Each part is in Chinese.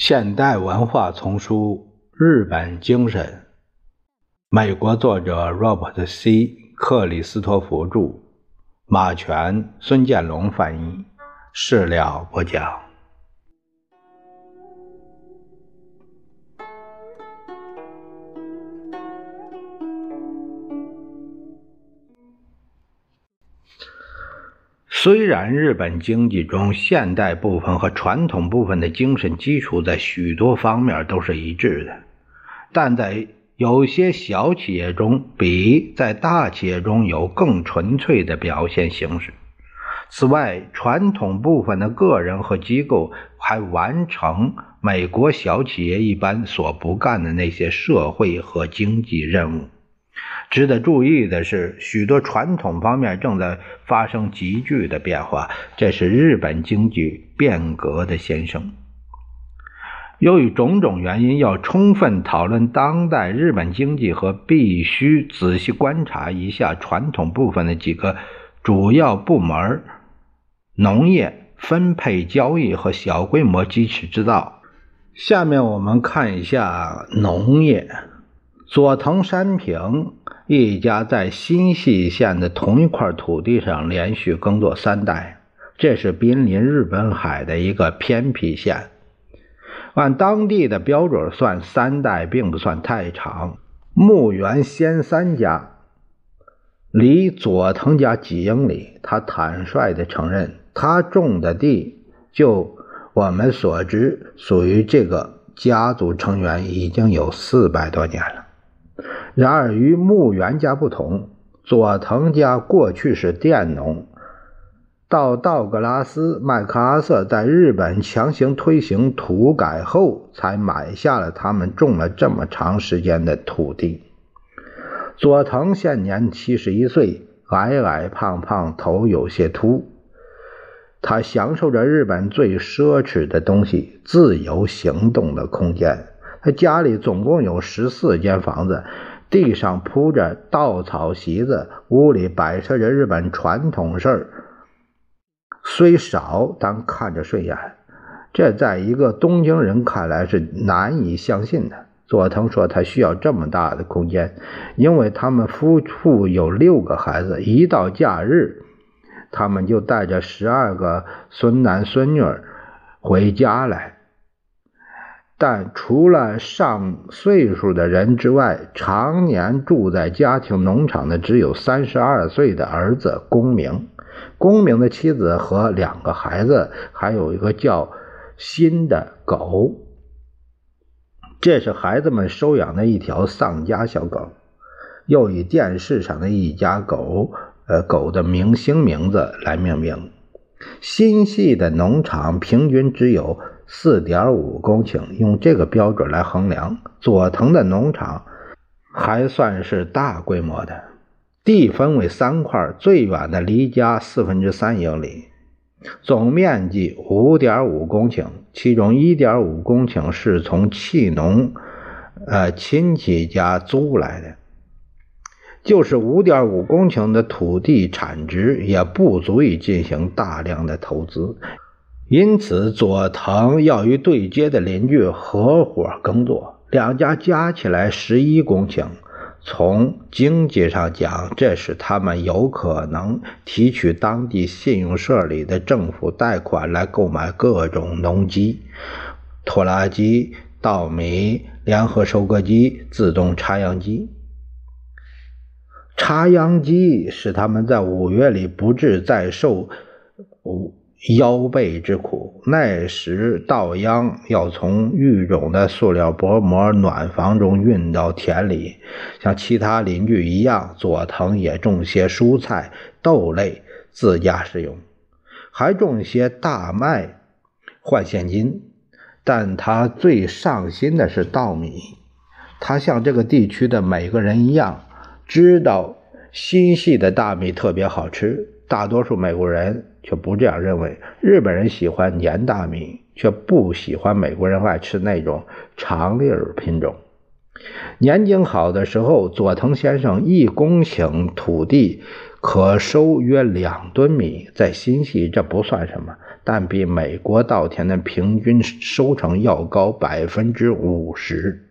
现代文化丛书《日本精神》，美国作者 Robert C. 克里斯托弗著，马全、孙建龙翻译，事了不讲。虽然日本经济中现代部分和传统部分的精神基础在许多方面都是一致的，但在有些小企业中，比在大企业中有更纯粹的表现形式。此外，传统部分的个人和机构还完成美国小企业一般所不干的那些社会和经济任务。值得注意的是，许多传统方面正在发生急剧的变化，这是日本经济变革的先声。由于种种原因，要充分讨论当代日本经济和必须仔细观察一下传统部分的几个主要部门：农业、分配交易和小规模机器制造。下面我们看一下农业。佐藤山平一家在新舄县的同一块土地上连续耕作三代，这是濒临日本海的一个偏僻县。按当地的标准算，三代并不算太长。木原先三家离佐藤家几英里，他坦率地承认，他种的地，就我们所知，属于这个家族成员已经有四百多年了。然而，与牧原家不同，佐藤家过去是佃农。到道格拉斯·麦克阿瑟在日本强行推行土改后，才买下了他们种了这么长时间的土地。佐藤现年七十一岁，矮矮胖胖，头有些秃。他享受着日本最奢侈的东西——自由行动的空间。他家里总共有十四间房子。地上铺着稻草席子，屋里摆设着日本传统事儿，虽少，但看着顺眼。这在一个东京人看来是难以相信的。佐藤说，他需要这么大的空间，因为他们夫妇有六个孩子，一到假日，他们就带着十二个孙男孙女回家来。但除了上岁数的人之外，常年住在家庭农场的只有三十二岁的儿子公明。公明的妻子和两个孩子，还有一个叫新的狗。这是孩子们收养的一条丧家小狗，又以电视上的一家狗，呃，狗的明星名字来命名。新系的农场平均只有。四点五公顷，用这个标准来衡量，佐藤的农场还算是大规模的。地分为三块，最远的离家四分之三英里，总面积五点五公顷，其中一点五公顷是从契农呃亲戚家租来的。就是五点五公顷的土地产值也不足以进行大量的投资。因此，佐藤要与对接的邻居合伙耕作，两家加起来十一公顷。从经济上讲，这使他们有可能提取当地信用社里的政府贷款来购买各种农机、拖拉机、稻米联合收割机、自动插秧机。插秧机使他们在五月里不致再受。腰背之苦。那时稻秧要从育种的塑料薄膜暖房中运到田里，像其他邻居一样，佐藤也种些蔬菜、豆类自家食用，还种些大麦换现金。但他最上心的是稻米。他像这个地区的每个人一样，知道新系的大米特别好吃。大多数美国人。却不这样认为。日本人喜欢粘大米，却不喜欢美国人爱吃那种长粒儿品种。年景好的时候，佐藤先生一公顷土地可收约两吨米，在新系这不算什么，但比美国稻田的平均收成要高百分之五十。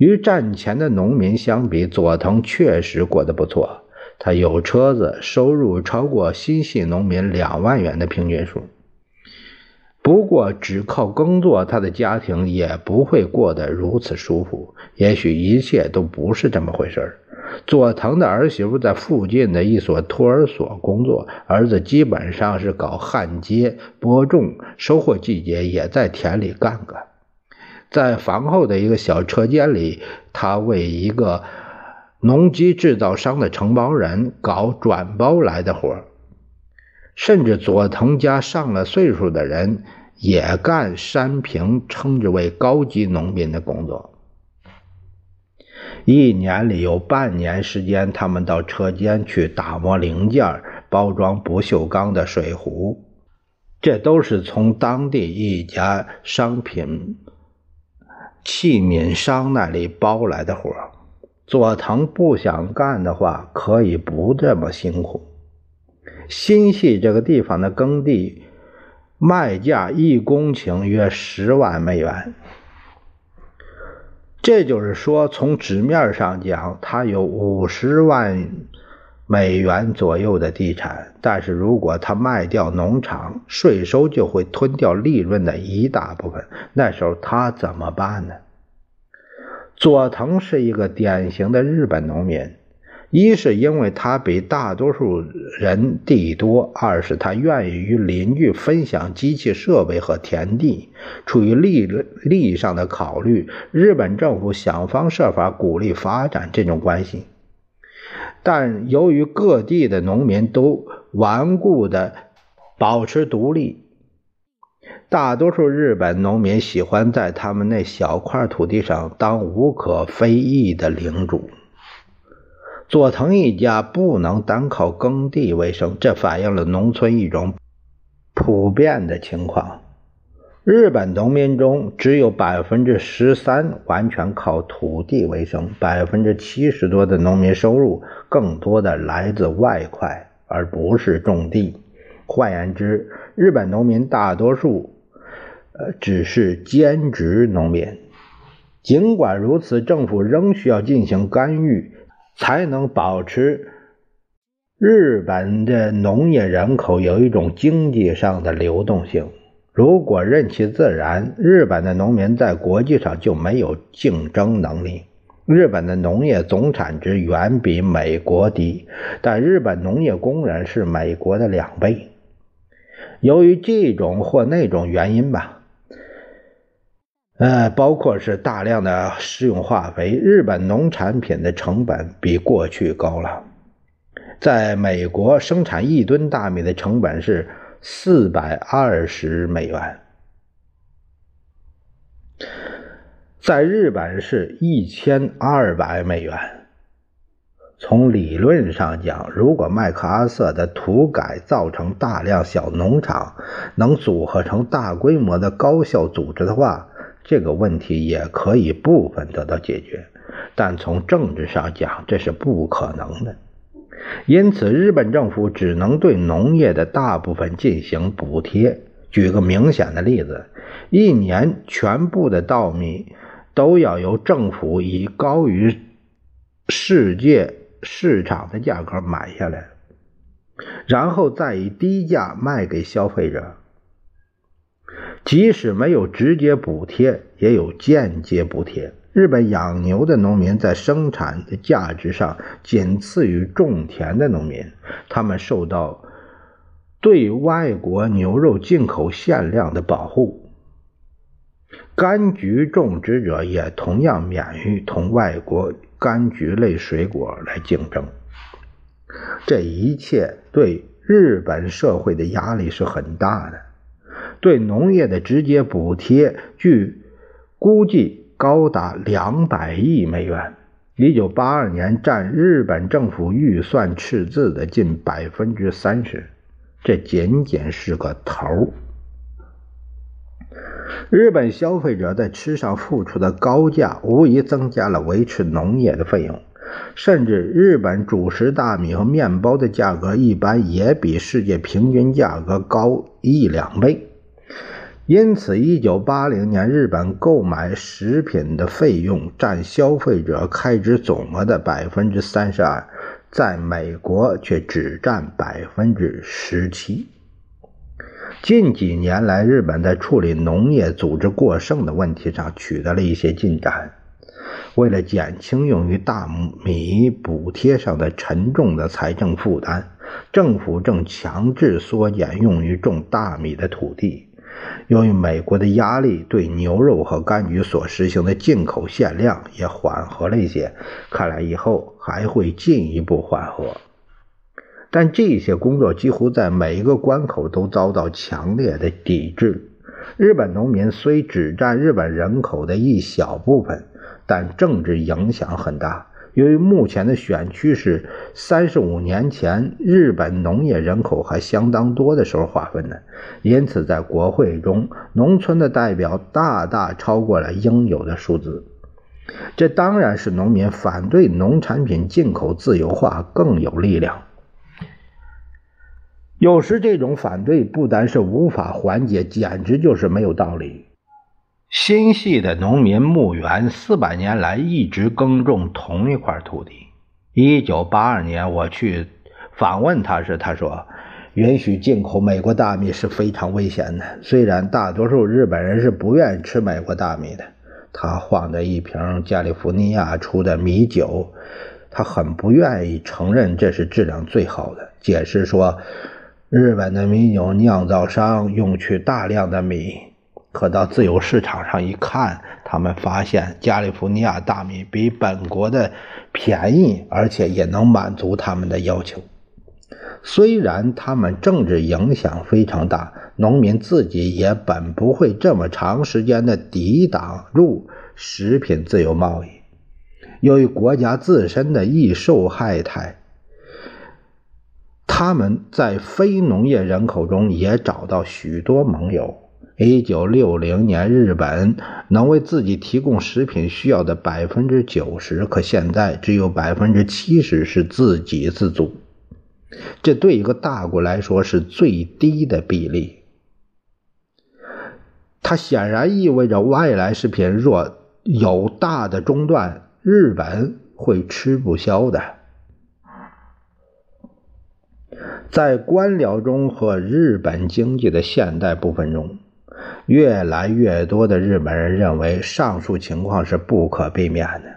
与战前的农民相比，佐藤确实过得不错。他有车子，收入超过新系农民两万元的平均数。不过，只靠耕作，他的家庭也不会过得如此舒服。也许一切都不是这么回事佐藤的儿媳妇在附近的一所托儿所工作，儿子基本上是搞焊接、播种，收获季节也在田里干干。在房后的一个小车间里，他为一个农机制造商的承包人搞转包来的活甚至佐藤家上了岁数的人也干山平称之为高级农民的工作。一年里有半年时间，他们到车间去打磨零件、包装不锈钢的水壶，这都是从当地一家商品器皿商那里包来的活佐藤不想干的话，可以不这么辛苦。新系这个地方的耕地卖价一公顷约十万美元，这就是说，从纸面上讲，它有五十万美元左右的地产。但是如果他卖掉农场，税收就会吞掉利润的一大部分。那时候他怎么办呢？佐藤是一个典型的日本农民。一是因为他比大多数人地多，二是他愿意与邻居分享机器设备和田地。出于利利益上的考虑，日本政府想方设法鼓励发展这种关系。但由于各地的农民都顽固的保持独立，大多数日本农民喜欢在他们那小块土地上当无可非议的领主。佐藤一家不能单靠耕地为生，这反映了农村一种普遍的情况：日本农民中只有百分之十三完全靠土地为生，百分之七十多的农民收入更多的来自外快，而不是种地。换言之，日本农民大多数呃只是兼职农民。尽管如此，政府仍需要进行干预。才能保持日本的农业人口有一种经济上的流动性。如果任其自然，日本的农民在国际上就没有竞争能力。日本的农业总产值远比美国低，但日本农业工人是美国的两倍。由于这种或那种原因吧。呃，包括是大量的施用化肥，日本农产品的成本比过去高了。在美国，生产一吨大米的成本是四百二十美元，在日本是一千二百美元。从理论上讲，如果麦克阿瑟的土改造成大量小农场能组合成大规模的高效组织的话，这个问题也可以部分得到解决，但从政治上讲，这是不可能的。因此，日本政府只能对农业的大部分进行补贴。举个明显的例子，一年全部的稻米都要由政府以高于世界市场的价格买下来，然后再以低价卖给消费者。即使没有直接补贴，也有间接补贴。日本养牛的农民在生产的价值上仅次于种田的农民，他们受到对外国牛肉进口限量的保护。柑橘种植者也同样免于同外国柑橘类水果来竞争。这一切对日本社会的压力是很大的。对农业的直接补贴，据估计高达两百亿美元。一九八二年占日本政府预算赤字的近百分之三十，这仅仅是个头日本消费者在吃上付出的高价，无疑增加了维持农业的费用。甚至日本主食大米和面包的价格一般也比世界平均价格高一两倍。因此，1980年日本购买食品的费用占消费者开支总额的百分之三十二，在美国却只占百分之十七。近几年来，日本在处理农业组织过剩的问题上取得了一些进展。为了减轻用于大米补贴上的沉重的财政负担，政府正强制缩减用于种大米的土地。由于美国的压力，对牛肉和柑橘所实行的进口限量也缓和了一些。看来以后还会进一步缓和。但这些工作几乎在每一个关口都遭到强烈的抵制。日本农民虽只占日本人口的一小部分。但政治影响很大。由于目前的选区是三十五年前日本农业人口还相当多的时候划分的，因此在国会中，农村的代表大大超过了应有的数字。这当然是农民反对农产品进口自由化更有力量。有时这种反对不单是无法缓解，简直就是没有道理。心系的农民墓园四百年来一直耕种同一块土地。一九八二年我去访问他时，他说：“允许进口美国大米是非常危险的。虽然大多数日本人是不愿意吃美国大米的。”他晃着一瓶加利福尼亚出的米酒，他很不愿意承认这是质量最好的，解释说：“日本的米酒酿造商用去大量的米。”可到自由市场上一看，他们发现加利福尼亚大米比本国的便宜，而且也能满足他们的要求。虽然他们政治影响非常大，农民自己也本不会这么长时间的抵挡住食品自由贸易。由于国家自身的易受害态，他们在非农业人口中也找到许多盟友。一九六零年，日本能为自己提供食品需要的百分之九十，可现在只有百分之七十是自给自足。这对一个大国来说是最低的比例。它显然意味着外来食品若有大的中断，日本会吃不消的。在官僚中和日本经济的现代部分中。越来越多的日本人认为上述情况是不可避免的，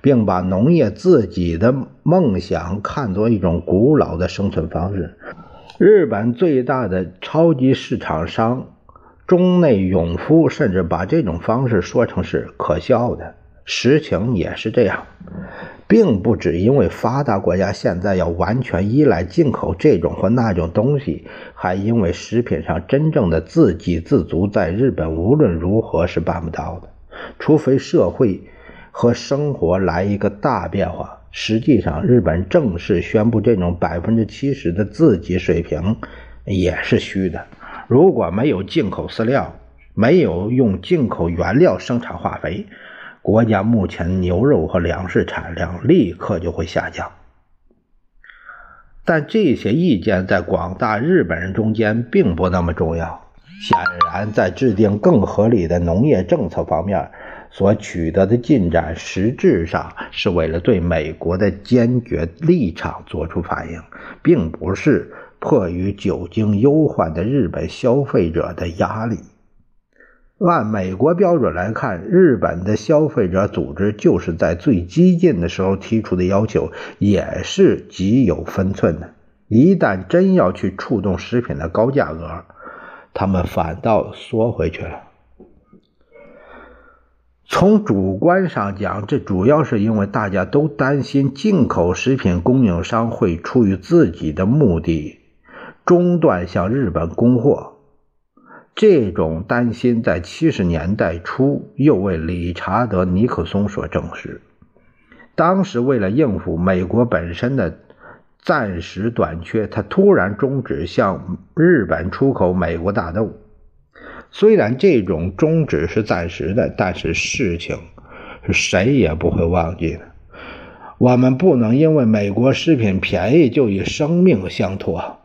并把农业自己的梦想看作一种古老的生存方式。日本最大的超级市场商中内永夫甚至把这种方式说成是可笑的。实情也是这样。并不只因为发达国家现在要完全依赖进口这种或那种东西，还因为食品上真正的自给自足在日本无论如何是办不到的，除非社会和生活来一个大变化。实际上，日本正式宣布这种百分之七十的自给水平也是虚的。如果没有进口饲料，没有用进口原料生产化肥。国家目前牛肉和粮食产量立刻就会下降，但这些意见在广大日本人中间并不那么重要。显然，在制定更合理的农业政策方面所取得的进展，实质上是为了对美国的坚决立场作出反应，并不是迫于久经忧患的日本消费者的压力。按美国标准来看，日本的消费者组织就是在最激进的时候提出的要求，也是极有分寸的。一旦真要去触动食品的高价格，他们反倒缩回去了。从主观上讲，这主要是因为大家都担心进口食品供应商会出于自己的目的，中断向日本供货。这种担心在七十年代初又为理查德·尼克松所证实。当时，为了应付美国本身的暂时短缺，他突然终止向日本出口美国大豆。虽然这种终止是暂时的，但是事情是谁也不会忘记的。我们不能因为美国食品便宜就与生命相托。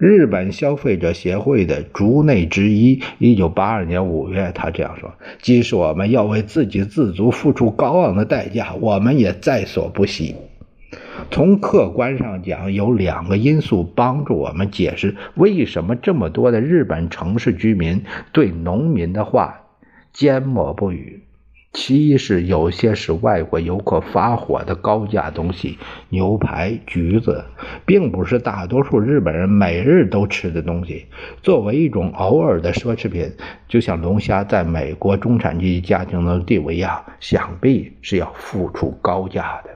日本消费者协会的竹内之一，一九八二年五月，他这样说：“即使我们要为自给自足付出高昂的代价，我们也在所不惜。”从客观上讲，有两个因素帮助我们解释为什么这么多的日本城市居民对农民的话缄默不语。其一是有些是外国游客发火的高价东西，牛排、橘子，并不是大多数日本人每日都吃的东西。作为一种偶尔的奢侈品，就像龙虾在美国中产阶级家庭的地位一样，想必是要付出高价的。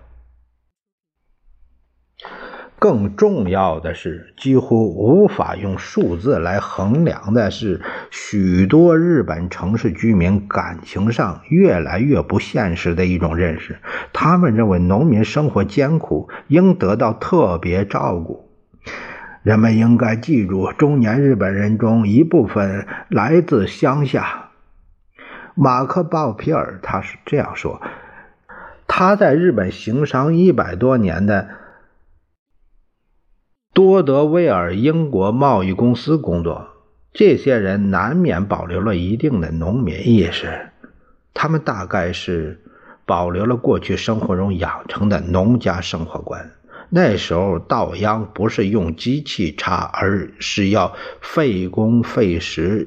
更重要的是，几乎无法用数字来衡量的是，许多日本城市居民感情上越来越不现实的一种认识。他们认为农民生活艰苦，应得到特别照顾。人们应该记住，中年日本人中一部分来自乡下。马克·鲍皮尔他是这样说：“他在日本行商一百多年的。”多德威尔英国贸易公司工作，这些人难免保留了一定的农民意识。他们大概是保留了过去生活中养成的农家生活观。那时候稻秧不是用机器插，而是要费工费时、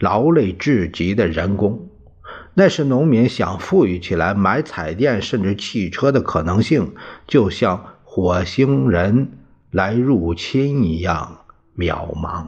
劳累至极的人工。那时农民想富裕起来、买彩电甚至汽车的可能性，就像火星人。来入侵一样渺茫。